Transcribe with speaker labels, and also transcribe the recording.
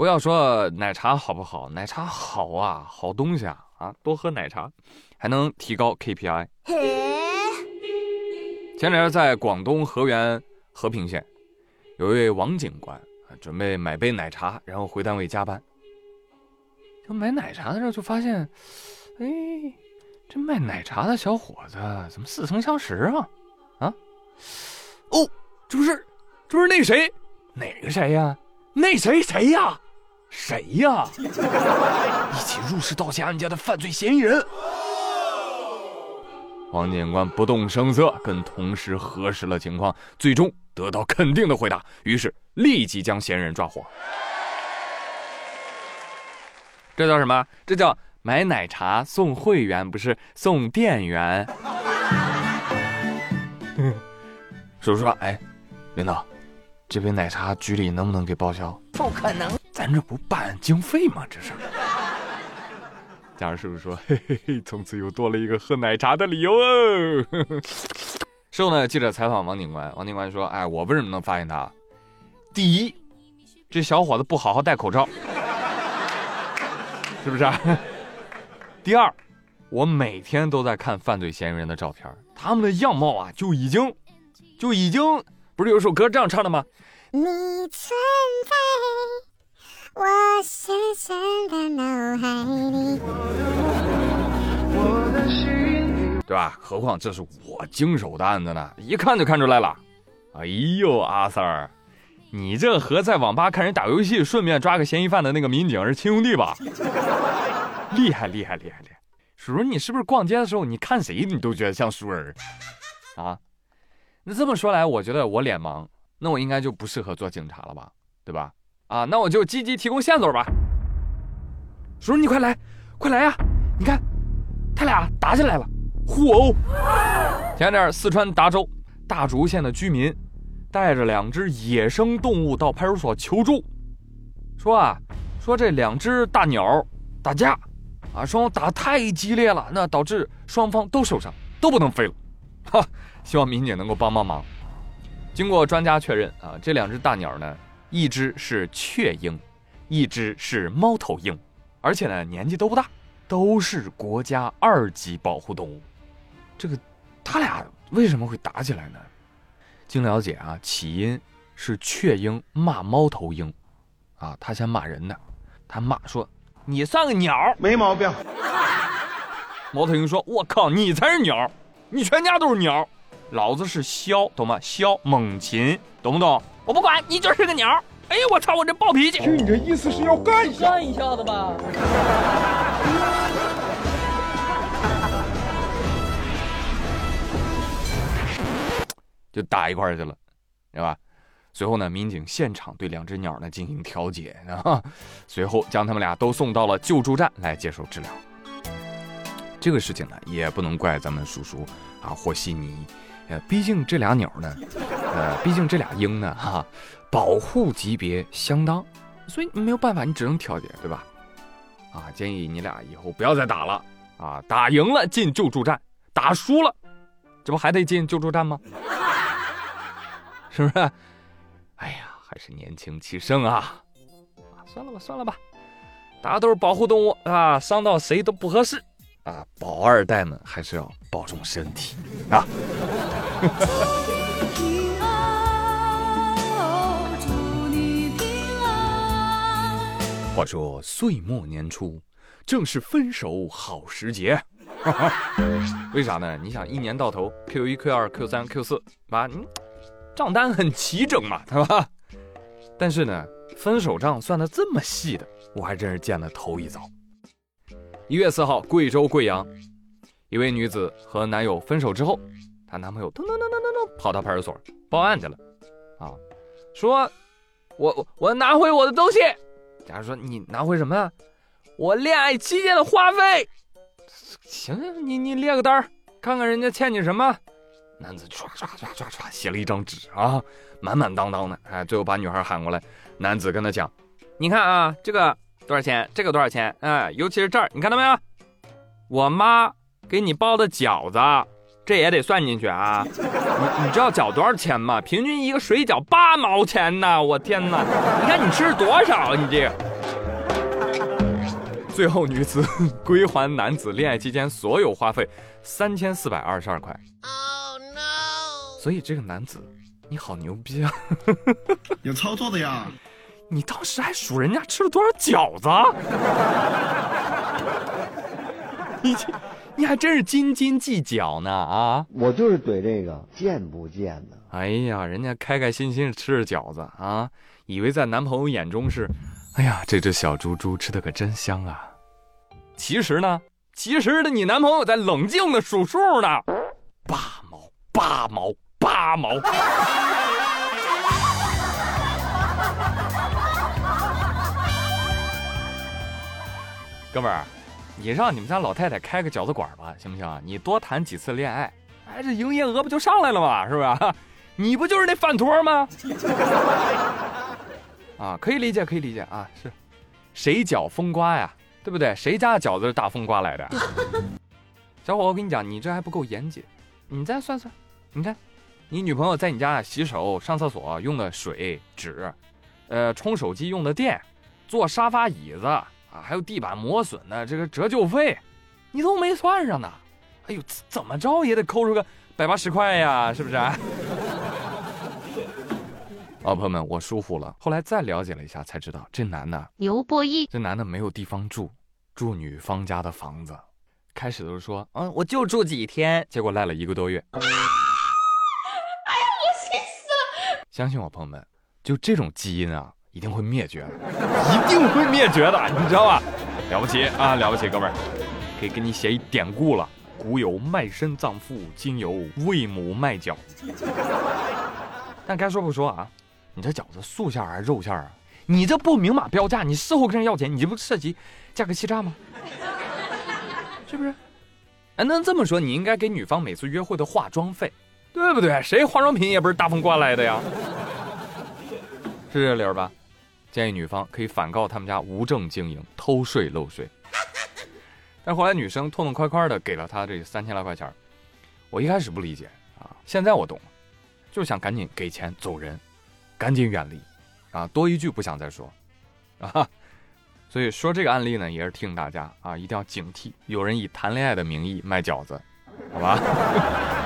Speaker 1: 不要说奶茶好不好，奶茶好啊，好东西啊啊，多喝奶茶，还能提高 KPI。前两天在广东河源和平县，有一位王警官准备买杯奶茶，然后回单位加班。就买奶茶的时候就发现，哎，这卖奶茶的小伙子怎么似曾相识啊？啊？哦，这不是，这不是那谁？哪个谁呀？那谁谁呀？谁呀？一起入室盗窃案件的犯罪嫌疑人。王警官不动声色跟同事核实了情况，最终得到肯定的回答，于是立即将嫌疑人抓获。这叫什么？这叫买奶茶送会员，不是送店员。叔叔：“哎，领导，这杯奶茶局里能不能给报销？”
Speaker 2: 不可能，
Speaker 1: 咱这不办案经费吗？这是。贾师傅说：“嘿嘿嘿，从此又多了一个喝奶茶的理由哦。”事后呢，记者采访王警官，王警官说：“哎，我为什么能发现他？第一，这小伙子不好好戴口罩，是不是？啊 第二，我每天都在看犯罪嫌疑人的照片，他们的样貌啊，就已经，就已经，不是有首歌这样唱的吗？你存在。我深深的脑海里，对吧？何况这是我经手的案子呢，一看就看出来了。哎呦，阿 Sir，你这和在网吧看人打游戏顺便抓个嫌疑犯的那个民警是亲兄弟吧？厉害厉害厉害厉害！叔叔，你是不是逛街的时候你看谁你都觉得像熟人？啊？那这么说来，我觉得我脸盲，那我应该就不适合做警察了吧？对吧？啊，那我就积极提供线索吧。叔叔，你快来，快来呀！你看，他俩打起来了，互殴。前点四川达州大竹县的居民带着两只野生动物到派出所求助，说啊，说这两只大鸟打架，啊，双方打太激烈了，那导致双方都受伤，都不能飞了。哈，希望民警能够帮帮忙。经过专家确认啊，这两只大鸟呢。一只是雀鹰，一只是猫头鹰，而且呢年纪都不大，都是国家二级保护动物。这个他俩为什么会打起来呢？经了解啊，起因是雀鹰骂猫头鹰，啊，他先骂人呢，他骂说你算个鸟，
Speaker 3: 没毛病。
Speaker 1: 猫头鹰说：“我靠，你才是鸟，你全家都是鸟，老子是枭，懂吗？枭猛禽，懂不懂？”我不管你就是个鸟！哎呦我操！我这暴脾气！
Speaker 3: 听你这意思是要干一下？
Speaker 2: 干一下子吧！
Speaker 1: 就打一块去了，对吧？随后呢，民警现场对两只鸟呢进行调解啊，随后将他们俩都送到了救助站来接受治疗。这个事情呢，也不能怪咱们叔叔啊，和稀泥。呃，毕竟这俩鸟呢，呃，毕竟这俩鹰呢，哈，保护级别相当，所以没有办法，你只能调解，对吧？啊，建议你俩以后不要再打了啊！打赢了进救助站，打输了，这不还得进救助站吗？是不是？哎呀，还是年轻气盛啊！啊，算了吧，算了吧，大家都是保护动物啊，伤到谁都不合适。啊，宝二代们还是要保重身体啊！话说岁末年初，正是分手好时节。为啥呢？你想，一年到头，Q 一、Q 二、Q 三、Q 四，吧？你账单很齐整嘛，对吧？但是呢，分手账算的这么细的，我还真是见了头一遭。一月四号，贵州贵阳，一位女子和男友分手之后，她男朋友噔噔噔噔噔噔跑到派出所报案去了，啊，说，我我拿回我的东西。假如说你拿回什么呀？我恋爱期间的花费。行行，你你列个单儿看看人家欠你什么。男子唰唰唰唰唰写了一张纸啊，满满当当的，哎，最后把女孩喊过来，男子跟她讲，你看啊，这个。多少钱？这个多少钱？哎，尤其是这儿，你看到没有？我妈给你包的饺子，这也得算进去啊！你你知道饺多少钱吗？平均一个水饺八毛钱呢！我天哪！你看你吃多少？你这个最后女子归还男子恋爱期间所有花费三千四百二十二块。Oh no！所以这个男子，你好牛逼啊！
Speaker 2: 有操作的呀！
Speaker 1: 你当时还数人家吃了多少饺子？你你还真是斤斤计较呢啊！
Speaker 4: 我就是怼这个贱不贱呢？
Speaker 1: 哎呀，人家开开心心吃着饺子啊，以为在男朋友眼中是，哎呀，这只小猪猪吃的可真香啊！其实呢，其实的你男朋友在冷静的数数呢，八毛八毛八毛。哥们儿，你让你们家老太太开个饺子馆吧，行不行？你多谈几次恋爱，哎，这营业额不就上来了吗？是不是？你不就是那饭托吗？啊，可以理解，可以理解啊。是，谁饺风刮呀？对不对？谁家的饺子是大风刮来的？小伙，我跟你讲，你这还不够严谨。你再算算，你看，你女朋友在你家洗手、上厕所用的水、纸，呃，充手机用的电，坐沙发椅子。啊，还有地板磨损的这个折旧费，你都没算上呢。哎呦，怎么着也得抠出个百八十块呀，是不是？哦，朋友们，我疏忽了。后来再了解了一下，才知道这男的
Speaker 5: 刘波一，
Speaker 1: 这男的没有地方住，住女方家的房子。开始都是说，嗯，我就住几天，结果赖了一个多月。哎呀，
Speaker 5: 我气死
Speaker 1: 了！相信我，朋友们，就这种基因啊。一定会灭绝，一定会灭绝的，你知道吧？了不起啊，了不起，哥们儿，可以给你写一典故了。古有卖身葬父，今有为母卖饺。但该说不说啊，你这饺子素馅还是肉馅啊？你这不明码标价，你事后跟人要钱，你这不涉及价格欺诈吗？是不是？哎，那这么说，你应该给女方每次约会的化妆费，对不对？谁化妆品也不是大风刮来的呀？是这理儿吧？建议女方可以反告他们家无证经营、偷税漏税。但后来女生痛痛快快的给了他这三千来块钱我一开始不理解啊，现在我懂了，就想赶紧给钱走人，赶紧远离，啊，多一句不想再说，啊，所以说这个案例呢，也是提醒大家啊，一定要警惕，有人以谈恋爱的名义卖饺子，好吧？